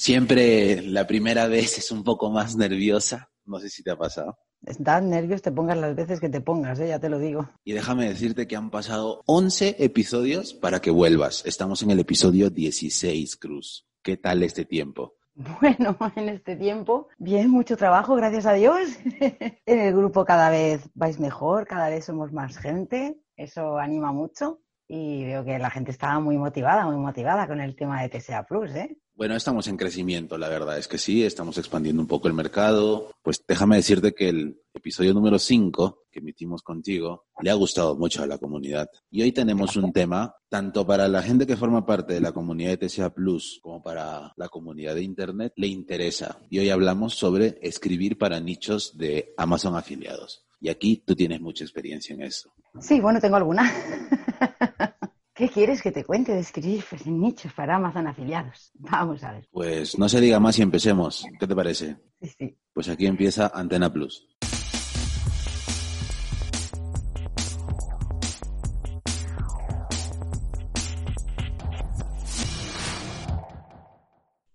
Siempre la primera vez es un poco más nerviosa. No sé si te ha pasado. Da nervios, te pongas las veces que te pongas, ¿eh? ya te lo digo. Y déjame decirte que han pasado 11 episodios para que vuelvas. Estamos en el episodio 16, Cruz. ¿Qué tal este tiempo? Bueno, en este tiempo, bien, mucho trabajo, gracias a Dios. en el grupo cada vez vais mejor, cada vez somos más gente, eso anima mucho y veo que la gente está muy motivada, muy motivada con el tema de TSA Plus, ¿eh? Bueno, estamos en crecimiento, la verdad es que sí, estamos expandiendo un poco el mercado. Pues déjame decirte que el episodio número 5 que emitimos contigo le ha gustado mucho a la comunidad. Y hoy tenemos un tema, tanto para la gente que forma parte de la comunidad de TCA Plus como para la comunidad de Internet, le interesa. Y hoy hablamos sobre escribir para nichos de Amazon afiliados. Y aquí tú tienes mucha experiencia en eso. Sí, bueno, tengo alguna. ¿Qué quieres que te cuente de escribir pues, nichos para Amazon afiliados? Vamos a ver. Pues no se diga más y empecemos. ¿Qué te parece? Sí, sí. Pues aquí empieza Antena Plus.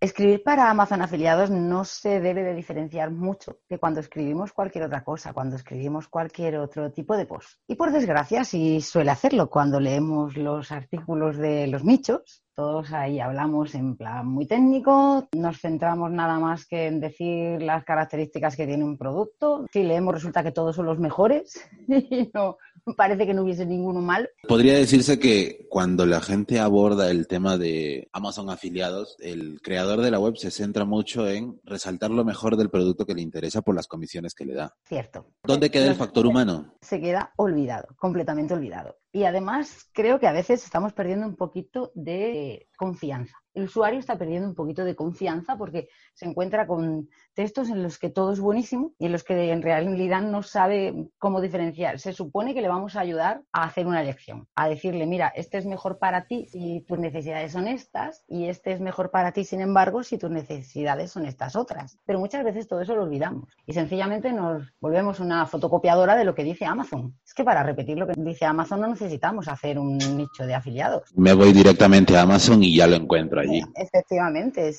Escribir para Amazon afiliados no se debe de diferenciar mucho de cuando escribimos cualquier otra cosa, cuando escribimos cualquier otro tipo de post. Y por desgracia, sí suele hacerlo cuando leemos los artículos de los nichos, todos ahí hablamos en plan muy técnico, nos centramos nada más que en decir las características que tiene un producto. Si leemos resulta que todos son los mejores y no parece que no hubiese ninguno mal. Podría decirse que cuando la gente aborda el tema de Amazon afiliados, el creador de la web se centra mucho en resaltar lo mejor del producto que le interesa por las comisiones que le da. Cierto. ¿Dónde queda el factor humano? Se queda olvidado, completamente olvidado. Y además creo que a veces estamos perdiendo un poquito de confianza el usuario está perdiendo un poquito de confianza porque se encuentra con textos en los que todo es buenísimo y en los que en realidad no sabe cómo diferenciar. Se supone que le vamos a ayudar a hacer una elección, a decirle, mira, este es mejor para ti si tus necesidades son estas y este es mejor para ti, sin embargo, si tus necesidades son estas otras. Pero muchas veces todo eso lo olvidamos y sencillamente nos volvemos una fotocopiadora de lo que dice Amazon. Es que para repetir lo que dice Amazon no necesitamos hacer un nicho de afiliados. Me voy directamente a Amazon y ya lo encuentro Efectivamente,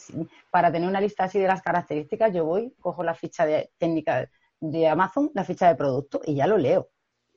para tener una lista así de las características, yo voy, cojo la ficha de técnica de Amazon, la ficha de producto y ya lo leo.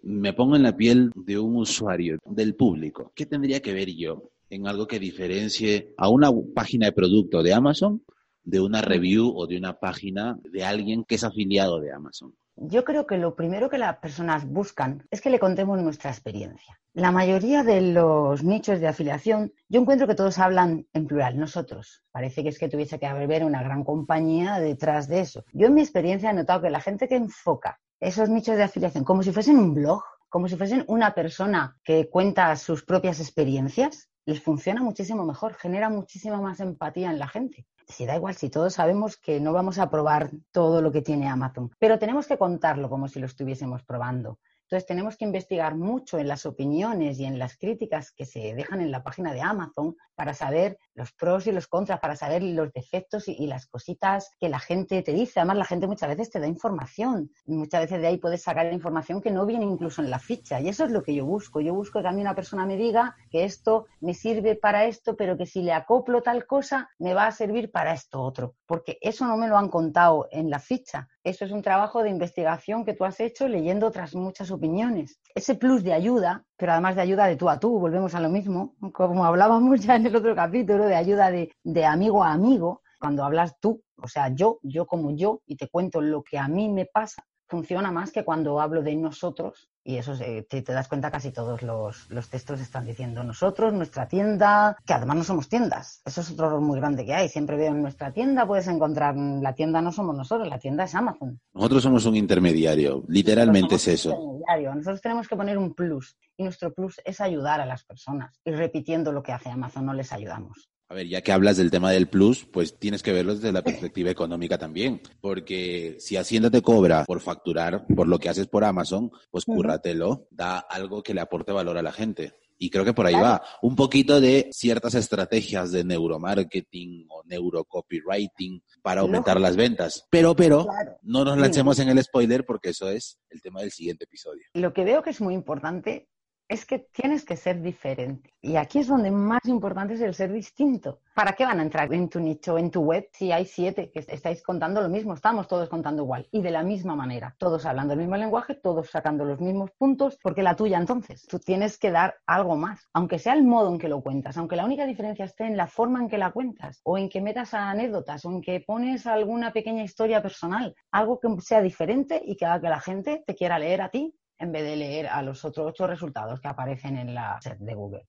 Me pongo en la piel de un usuario, del público. ¿Qué tendría que ver yo en algo que diferencie a una página de producto de Amazon de una review o de una página de alguien que es afiliado de Amazon? Yo creo que lo primero que las personas buscan es que le contemos nuestra experiencia. La mayoría de los nichos de afiliación, yo encuentro que todos hablan en plural, nosotros. Parece que es que tuviese que haber una gran compañía detrás de eso. Yo en mi experiencia he notado que la gente que enfoca esos nichos de afiliación como si fuesen un blog, como si fuesen una persona que cuenta sus propias experiencias, les funciona muchísimo mejor, genera muchísima más empatía en la gente si da igual, si todos sabemos que no vamos a probar todo lo que tiene Amazon, pero tenemos que contarlo como si lo estuviésemos probando. Entonces tenemos que investigar mucho en las opiniones y en las críticas que se dejan en la página de Amazon para saber los pros y los contras, para saber los defectos y, las cositas que la gente te dice. Además, la gente muchas veces te da información. muchas veces de ahí puedes sacar información que no viene incluso en la ficha. Y eso es lo que yo busco. Yo busco que a mí una persona me diga que esto me sirve para esto, pero que si le acoplo tal cosa, me va a servir para esto otro. Porque eso no me lo han contado en la ficha. Eso es un trabajo de investigación que tú has hecho leyendo otras muchas opiniones. Ese plus de ayuda, pero además de ayuda de tú a tú, volvemos a lo mismo, como hablábamos ya en el otro capítulo, de ayuda de, de amigo a amigo, cuando hablas tú, o sea, yo, yo como yo, y te cuento lo que a mí me pasa, funciona más que cuando hablo de nosotros, y eso te, te, das cuenta casi todos los, textos están diciendo nosotros, nuestra tienda, que además no somos tiendas. Eso es otro error muy grande que hay. Siempre veo en nuestra tienda, puedes encontrar, la tienda no somos nosotros, la tienda es Amazon. Nosotros somos un intermediario, literalmente es eso. Nosotros tenemos que poner un plus, y nuestro plus es ayudar a las personas. Y repitiendo lo que hace Amazon, no les ayudamos. A ver, ya que hablas del tema del plus, pues tienes que verlo desde la perspectiva económica también, porque si Hacienda te cobra por facturar por lo que haces por Amazon, pues cúrratelo, da algo que le aporte valor a la gente. Y creo que por ahí va. Un poquito de ciertas estrategias de neuromarketing o neurocopywriting para aumentar las ventas. Pero, pero, no nos lancemos en el spoiler porque eso es el tema del siguiente episodio. Lo que veo que es muy importante es que tienes que ser diferente. Y aquí es donde más importante es el ser distinto. ¿Para qué van a entrar en tu nicho, en tu web, si hay siete que estáis contando lo mismo? Estamos todos contando igual y de la misma manera. Todos hablando el mismo lenguaje, todos sacando los mismos puntos, porque la tuya entonces. Tú tienes que dar algo más, aunque sea el modo en que lo cuentas, aunque la única diferencia esté en la forma en que la cuentas, o en que metas anécdotas, o en que pones alguna pequeña historia personal, algo que sea diferente y que haga que la gente te quiera leer a ti en vez de leer a los otros ocho resultados que aparecen en la set de Google.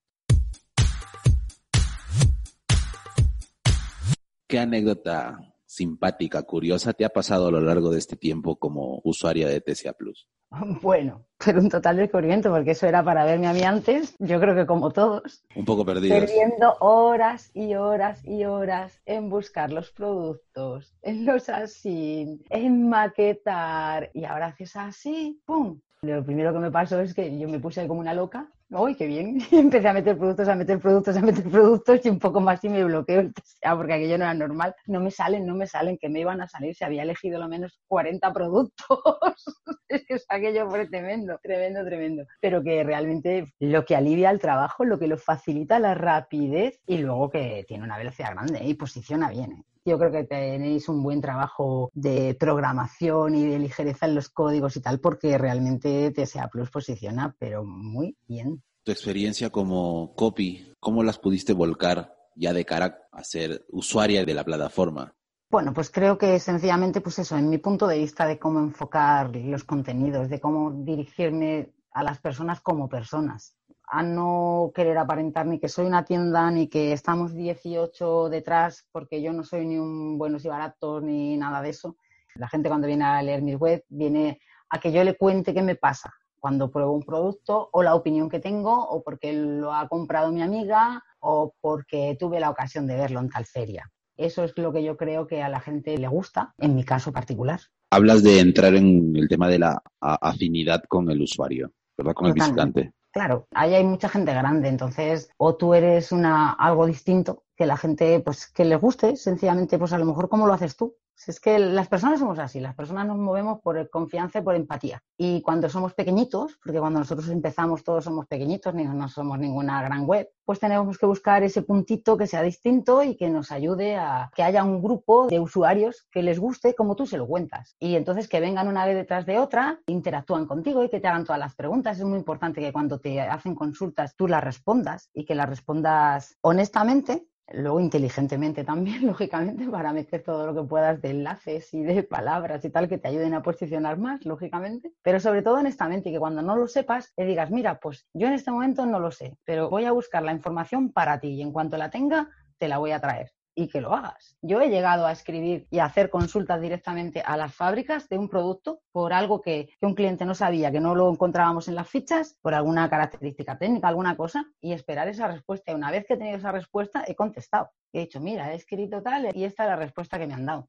¿Qué anécdota simpática, curiosa te ha pasado a lo largo de este tiempo como usuaria de TCA Plus? Bueno, pero un total descubrimiento, porque eso era para verme a mí antes, yo creo que como todos. Un poco perdidos. Perdiendo horas y horas y horas en buscar los productos, en los así, en maquetar, y ahora haces así, ¡pum! Lo primero que me pasó es que yo me puse como una loca ¡Uy, qué bien! Y empecé a meter productos, a meter productos, a meter productos y un poco más y me bloqueo el TSA porque aquello no era normal. No me salen, no me salen, que me iban a salir si había elegido lo menos 40 productos. es que aquello fue tremendo, tremendo, tremendo. Pero que realmente lo que alivia el trabajo, lo que lo facilita la rapidez y luego que tiene una velocidad grande y posiciona bien. ¿eh? Yo creo que tenéis un buen trabajo de programación y de ligereza en los códigos y tal, porque realmente TSA Plus posiciona, pero muy bien. Tu experiencia como copy, ¿cómo las pudiste volcar ya de cara a ser usuaria de la plataforma? Bueno, pues creo que sencillamente, pues eso, en mi punto de vista de cómo enfocar los contenidos, de cómo dirigirme a las personas como personas a no querer aparentar ni que soy una tienda ni que estamos 18 detrás porque yo no soy ni un buenos y baratos ni nada de eso. La gente cuando viene a leer mis web viene a que yo le cuente qué me pasa cuando pruebo un producto o la opinión que tengo o porque lo ha comprado mi amiga o porque tuve la ocasión de verlo en tal feria. Eso es lo que yo creo que a la gente le gusta, en mi caso particular. Hablas de entrar en el tema de la afinidad con el usuario, ¿verdad? Con el visitante. Claro, ahí hay mucha gente grande, entonces o tú eres una algo distinto que la gente pues que les guste, sencillamente pues a lo mejor como lo haces tú. Es que las personas somos así, las personas nos movemos por confianza y por empatía. Y cuando somos pequeñitos, porque cuando nosotros empezamos todos somos pequeñitos, ni no somos ninguna gran web, pues tenemos que buscar ese puntito que sea distinto y que nos ayude a que haya un grupo de usuarios que les guste como tú se lo cuentas. Y entonces que vengan una vez detrás de otra, interactúan contigo y que te hagan todas las preguntas. Es muy importante que cuando te hacen consultas tú las respondas y que las respondas honestamente luego inteligentemente también, lógicamente, para meter todo lo que puedas de enlaces y de palabras y tal que te ayuden a posicionar más, lógicamente, pero sobre todo honestamente y que cuando no lo sepas, te digas, mira, pues yo en este momento no lo sé, pero voy a buscar la información para ti y en cuanto la tenga, te la voy a traer y que lo hagas. Yo he llegado a escribir y a hacer consultas directamente a las fábricas de un producto por algo que, un cliente no sabía, que no lo encontrábamos en las fichas, por alguna característica técnica, alguna cosa, y esperar esa respuesta. Y una vez que he tenido esa respuesta, he contestado. He dicho, mira, he escrito tal y esta es la respuesta que me han dado.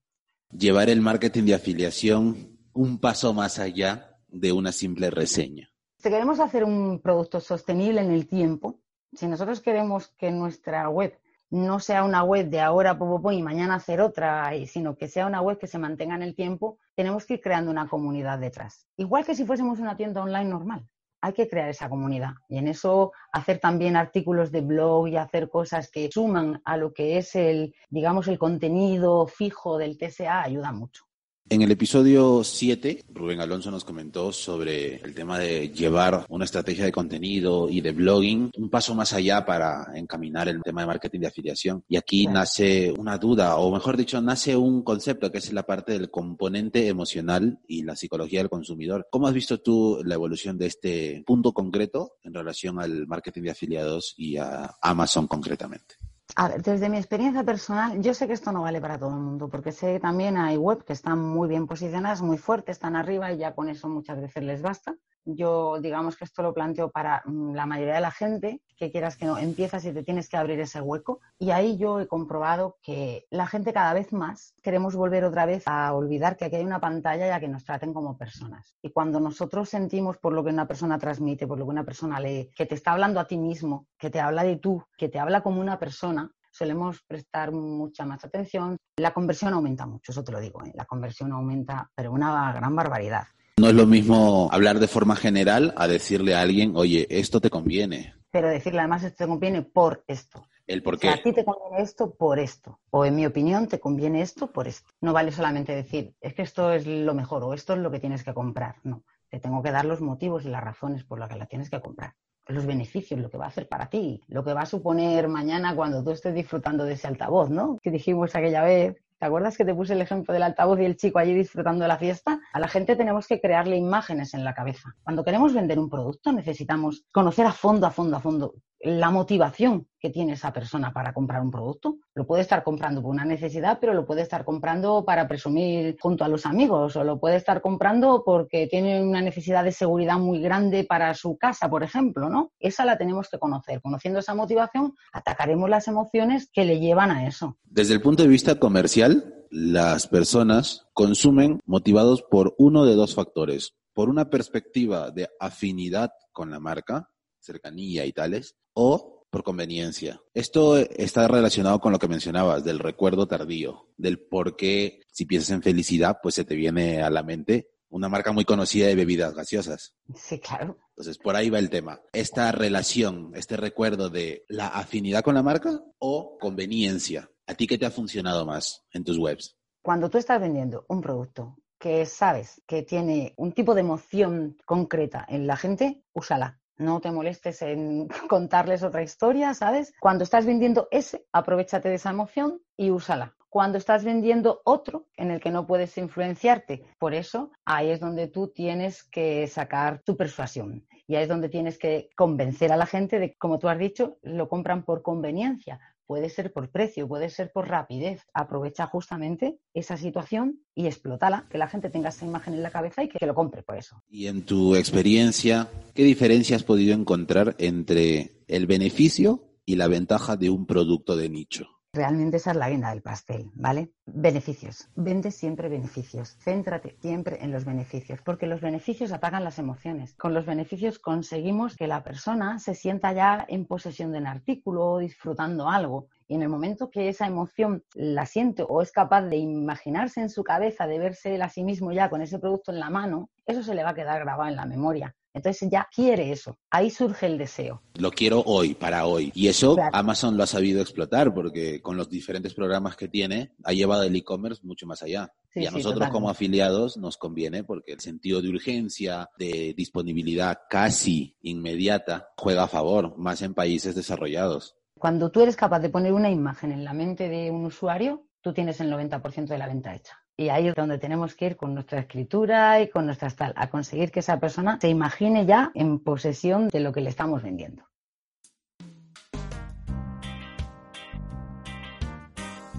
Llevar el marketing de afiliación un paso más allá de una simple reseña. Si queremos hacer un producto sostenible en el tiempo, si nosotros queremos que nuestra web no sea una web de ahora y mañana hacer otra, sino que sea una web que se mantenga en el tiempo, tenemos que ir creando una comunidad detrás. Igual que si fuésemos una tienda online normal, hay que crear esa comunidad. Y en eso hacer también artículos de blog y hacer cosas que suman a lo que es el, digamos, el contenido fijo del TSA ayuda mucho. En el episodio 7, Rubén Alonso nos comentó sobre el tema de llevar una estrategia de contenido y de blogging un paso más allá para encaminar el tema de marketing de afiliación. Y aquí nace una duda, o mejor dicho, nace un concepto que es la parte del componente emocional y la psicología del consumidor. ¿Cómo has visto tú la evolución de este punto concreto en relación al marketing de afiliados y a Amazon concretamente? A ver, desde mi experiencia personal, yo sé que esto no vale para todo el mundo, porque sé que también hay web que están muy bien posicionadas, muy fuertes, están arriba y ya con eso muchas veces les basta. Yo, digamos que esto lo planteo para mm, la mayoría de la gente, que quieras que no, empiezas y te tienes que abrir ese hueco. Y ahí yo he comprobado que la gente cada vez más queremos volver otra vez a olvidar que aquí hay una pantalla y a que nos traten como personas. Y cuando nosotros sentimos por lo que una persona transmite, por lo que una persona lee, que te está hablando a ti mismo, que te habla de tú, que te habla como una persona, solemos prestar mucha más atención. La conversión aumenta mucho, eso te lo digo, ¿eh? la conversión aumenta, pero una gran barbaridad. No es lo mismo hablar de forma general a decirle a alguien, oye, esto te conviene. Pero decirle además esto te conviene por esto. El por qué. a ti te conviene esto por esto. O en mi opinión te conviene esto por esto. No vale solamente decir, es que esto es lo mejor o esto es lo que tienes que comprar. No, te tengo que dar los motivos y las razones por las que la tienes que comprar los beneficios, lo que va a hacer para ti, lo que va a suponer mañana cuando tú estés disfrutando de ese altavoz, ¿no? Que dijimos aquella vez. ¿Te acuerdas que te puse el ejemplo del altavoz y el chico allí disfrutando de la fiesta? A la gente tenemos que crearle imágenes en la cabeza. Cuando queremos vender un producto necesitamos conocer a fondo, a fondo, a fondo la motivación que tiene esa persona para comprar un producto. Lo puede estar comprando por una necesidad, pero lo puede estar comprando para presumir junto a los amigos o lo puede estar comprando porque tiene una necesidad de seguridad muy grande para su casa, por ejemplo, ¿no? Esa la tenemos que conocer. Conociendo esa motivación, atacaremos las emociones que le llevan a eso. Desde el punto de vista comercial, las personas consumen motivados por uno de dos factores. Por una perspectiva de afinidad con la marca, cercanía y tales, o por conveniencia. Esto está relacionado con lo que mencionabas, del recuerdo tardío, del por qué si piensas en felicidad, pues se te viene a la mente una marca muy conocida de bebidas gaseosas. Sí, claro. Entonces, por ahí va el tema. Esta relación, este recuerdo de la afinidad con la marca o conveniencia. ¿A ti qué te ha funcionado más en tus webs? Cuando tú estás vendiendo un producto que sabes que tiene un tipo de emoción concreta en la gente, úsala no te molestes en contarles otra historia, ¿sabes? Cuando estás vendiendo ese, aprovechate de esa emoción y úsala. Cuando estás vendiendo otro en el que no puedes influenciarte, por eso ahí es donde tú tienes que sacar tu persuasión. Y ahí es donde tienes que convencer a la gente de, como tú has dicho, lo compran por conveniencia, puede ser por precio, puede ser por rapidez. Aprovecha justamente esa situación y explótala, que la gente tenga esa imagen en la cabeza y que lo compre por eso. Y en tu experiencia, ¿qué diferencia has podido encontrar entre el beneficio y la ventaja de un producto de nicho? Realmente esa es la guinda del pastel, ¿vale? Beneficios. Vende siempre beneficios. Céntrate siempre en los beneficios, porque los beneficios apagan las emociones. Con los beneficios conseguimos que la persona se sienta ya en posesión del artículo, disfrutando algo. Y en el momento que esa emoción la siente o es capaz de imaginarse en su cabeza, de verse él a sí mismo ya con ese producto en la mano, eso se le va a quedar grabado en la memoria. Entonces ya quiere eso. Ahí surge el deseo. Lo quiero hoy, para hoy. Y eso Amazon lo ha sabido explotar porque con los diferentes programas que tiene ha llevado el e-commerce mucho más allá. y a nosotros como afiliados nos conviene porque el sentido de urgencia, de disponibilidad casi inmediata juega a favor, más en países desarrollados. Cuando tú eres capaz de poner una imagen en la mente de un usuario, tú tienes el 90% de la venta hecha. Y ahí es donde tenemos que ir con nuestra escritura y con nuestra tal, a conseguir que esa persona se imagine ya en posesión de lo que le estamos vendiendo.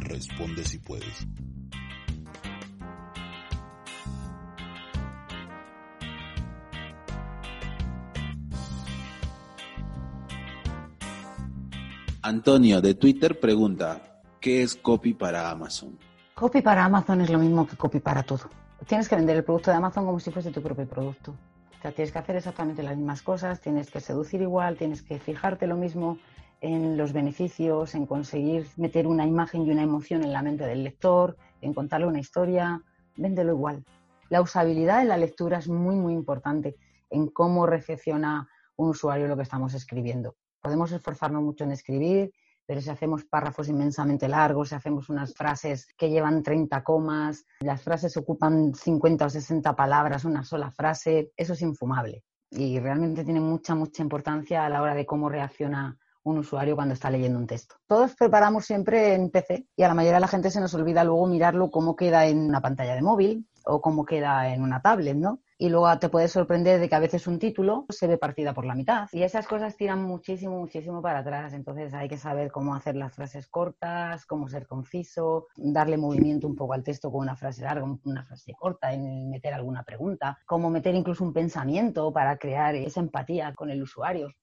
Responde si puedes. Antonio de Twitter pregunta, ¿qué es copy para Amazon? Copy para Amazon es lo mismo que copy para todo. Tienes que vender el producto de Amazon como si fuese tu propio producto. O sea, tienes que hacer exactamente las mismas cosas, tienes que seducir igual, tienes que fijarte lo mismo en los beneficios, en conseguir meter una imagen y una emoción en la mente del lector, en contarle una historia, véndelo igual. La usabilidad en la lectura es muy, muy importante en cómo recepciona un usuario lo que estamos escribiendo. Podemos esforzarnos mucho en escribir, pero si hacemos párrafos inmensamente largos, si hacemos unas frases que llevan 30 comas, las frases ocupan 50 o 60 palabras, una sola frase, eso es infumable. Y realmente tiene mucha, mucha importancia a la hora de cómo reacciona un usuario cuando está leyendo un texto. Todos preparamos siempre en PC y a la mayoría de la gente se nos olvida luego mirarlo cómo queda en una pantalla de móvil o cómo queda en una tablet, ¿no? Y luego te puedes sorprender de que a veces un título se ve partida por la mitad. Y esas cosas tiran muchísimo, muchísimo para atrás. Entonces hay que saber cómo hacer las frases cortas, cómo ser conciso, darle movimiento un poco al texto con una frase larga, una frase corta, en meter alguna pregunta, cómo meter incluso un pensamiento para crear esa empatía con el usuario.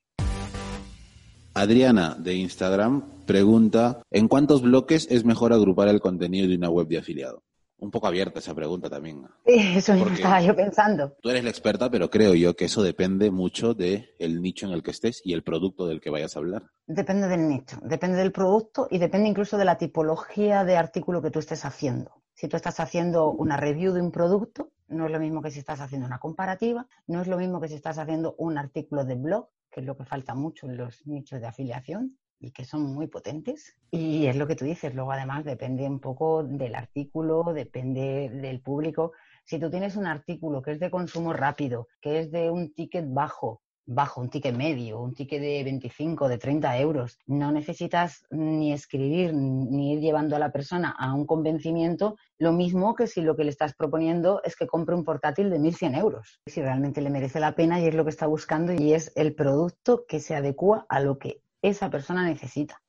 Adriana de Instagram pregunta, ¿en cuántos bloques es mejor agrupar el contenido de una web de afiliado? Un poco abierta esa pregunta también. Sí, eso mismo estaba yo pensando. Tú eres la experta, pero creo yo que eso depende mucho del el nicho en el que estés y el producto del que vayas a hablar. Depende del nicho, depende del producto y depende incluso de la tipología de artículo que tú estés haciendo. Si tú estás haciendo una review de un producto, no es lo mismo que si estás haciendo una comparativa, no es lo mismo que si estás haciendo un artículo de blog, que es lo que falta mucho en los nichos de afiliación y que son muy potentes. Y es lo que tú dices, luego además depende un poco del artículo, depende del público. Si tú tienes un artículo que es de consumo rápido, que es de un ticket bajo, bajo, un ticket medio, un ticket de 25, de 30 euros. No necesitas ni escribir ni ir llevando a la persona a un convencimiento, lo mismo que si lo que le estás proponiendo es que compre un portátil de 1.100 euros. Si realmente le merece la pena y es lo que está buscando y es el producto que se adecua a lo que esa persona necesita.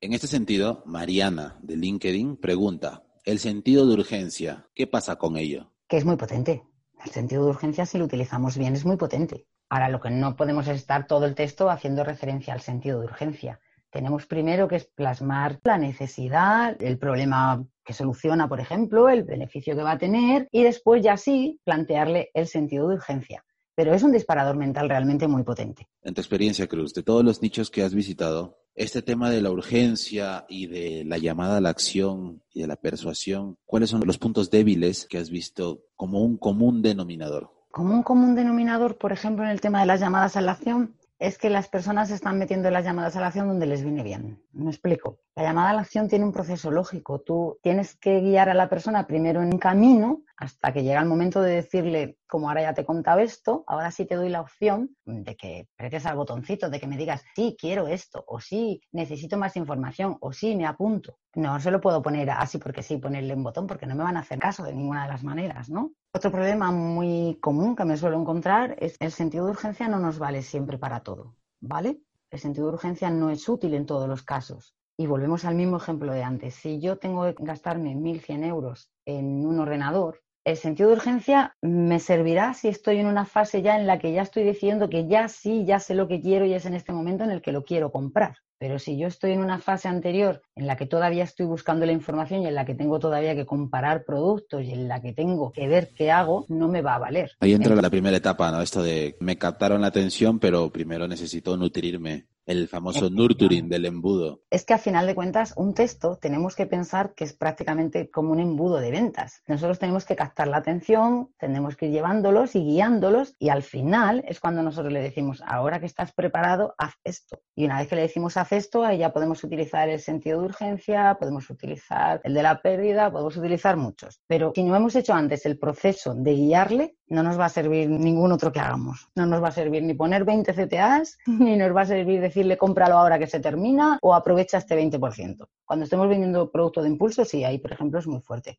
En este sentido, Mariana de LinkedIn pregunta, el sentido de urgencia, ¿qué pasa con ello? Que es muy potente. El sentido de urgencia, si lo utilizamos bien, es muy potente. Ahora, lo que no podemos es estar todo el texto haciendo referencia al sentido de urgencia. Tenemos primero que es plasmar la necesidad, el problema que soluciona, por ejemplo, el beneficio que va a tener y después ya sí plantearle el sentido de urgencia. Pero es un disparador mental realmente muy potente. En tu experiencia, Cruz, de todos los nichos que has visitado, este tema de la urgencia y de la llamada a la acción y de la persuasión, ¿cuáles son los puntos débiles que has visto como un común denominador? Como un común denominador, por ejemplo, en el tema de las llamadas a la acción, es que las personas están metiendo las llamadas a la acción donde les viene bien. Me explico. La llamada a la acción tiene un proceso lógico. Tú tienes que guiar a la persona primero en camino hasta que llega el momento de decirle, como ahora ya te he contado esto, ahora sí te doy la opción de que pretes al botoncito, de que me digas, sí, quiero esto, o sí, necesito más información, o sí, me apunto. No se lo puedo poner así porque sí, ponerle un botón, porque no me van a hacer caso de ninguna de las maneras, ¿no? Otro problema muy común que me suelo encontrar es el sentido de urgencia no nos vale siempre para todo, ¿vale? El sentido de urgencia no es útil en todos los casos. Y volvemos al mismo ejemplo de antes. Si yo tengo que gastarme 1.100 euros en un ordenador, el sentido de urgencia me servirá si estoy en una fase ya en la que ya estoy diciendo que ya sí, ya sé lo que quiero y es en este momento en el que lo quiero comprar. Pero si yo estoy en una fase anterior en la que todavía estoy buscando la información y en la que tengo todavía que comparar productos y en la que tengo que ver qué hago, no me va a valer. Ahí entra la primera etapa, ¿no? Esto de me captaron la atención, pero primero necesito nutrirme el famoso nurturing del embudo. Es que a final de cuentas, un texto tenemos que pensar que es prácticamente como un embudo de ventas. Nosotros tenemos que captar la atención, tenemos que ir llevándolos y guiándolos y al final es cuando nosotros le decimos, ahora que estás preparado, haz esto. Y una vez que le decimos haz esto, ahí ya podemos utilizar el sentido de urgencia, podemos utilizar el de la pérdida, podemos utilizar muchos. Pero si no hemos hecho antes el proceso de guiarle, no nos va a servir ningún otro que hagamos. No nos va a servir ni poner 20 CTAs, ni nos va a servir decir decirle cómpralo ahora que se termina o aprovecha este 20%. Cuando estemos vendiendo producto de impulso, sí, ahí, por ejemplo, es muy fuerte.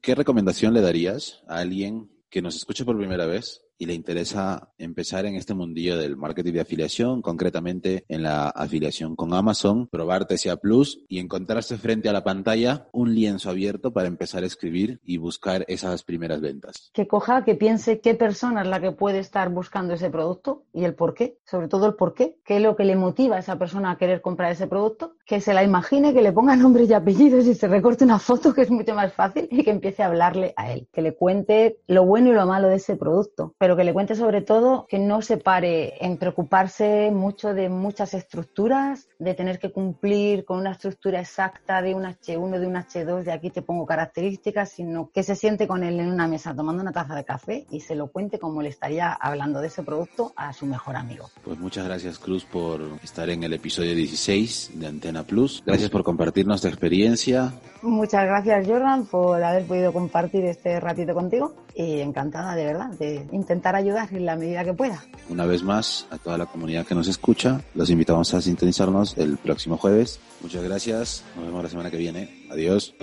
¿Qué recomendación le darías a alguien que nos escuche por primera vez y le interesa empezar en este mundillo del marketing de afiliación, concretamente en la afiliación con Amazon, probar TCA Plus y encontrarse frente a la pantalla un lienzo abierto para empezar a escribir y buscar esas primeras ventas. Que coja, que piense qué persona es la que puede estar buscando ese producto y el por qué, sobre todo el por qué, qué es lo que le motiva a esa persona a querer comprar ese producto, que se la imagine, que le ponga nombres y apellidos y se recorte una foto, que es mucho más fácil, y que empiece a hablarle a él, que le cuente lo bueno y lo malo de ese producto, pero que le cuente sobre todo que no se pare en preocuparse mucho de muchas estructuras, de tener que cumplir con una estructura exacta de un H1, de un H2, de aquí te pongo características, sino que se siente con él en una mesa tomando una taza de café y se lo cuente como le estaría hablando de ese producto a su mejor amigo. Pues muchas gracias Cruz por estar en el episodio 16 de Antena Plus. Gracias por compartirnos tu experiencia. Muchas gracias Jordan por haber podido compartir este ratito contigo y encantada de verdad de intentar ayudar en la medida que pueda. Una vez más, a toda la comunidad que nos escucha, los invitamos a sintonizarnos el próximo jueves. Muchas gracias, nos vemos la semana que viene. Adiós.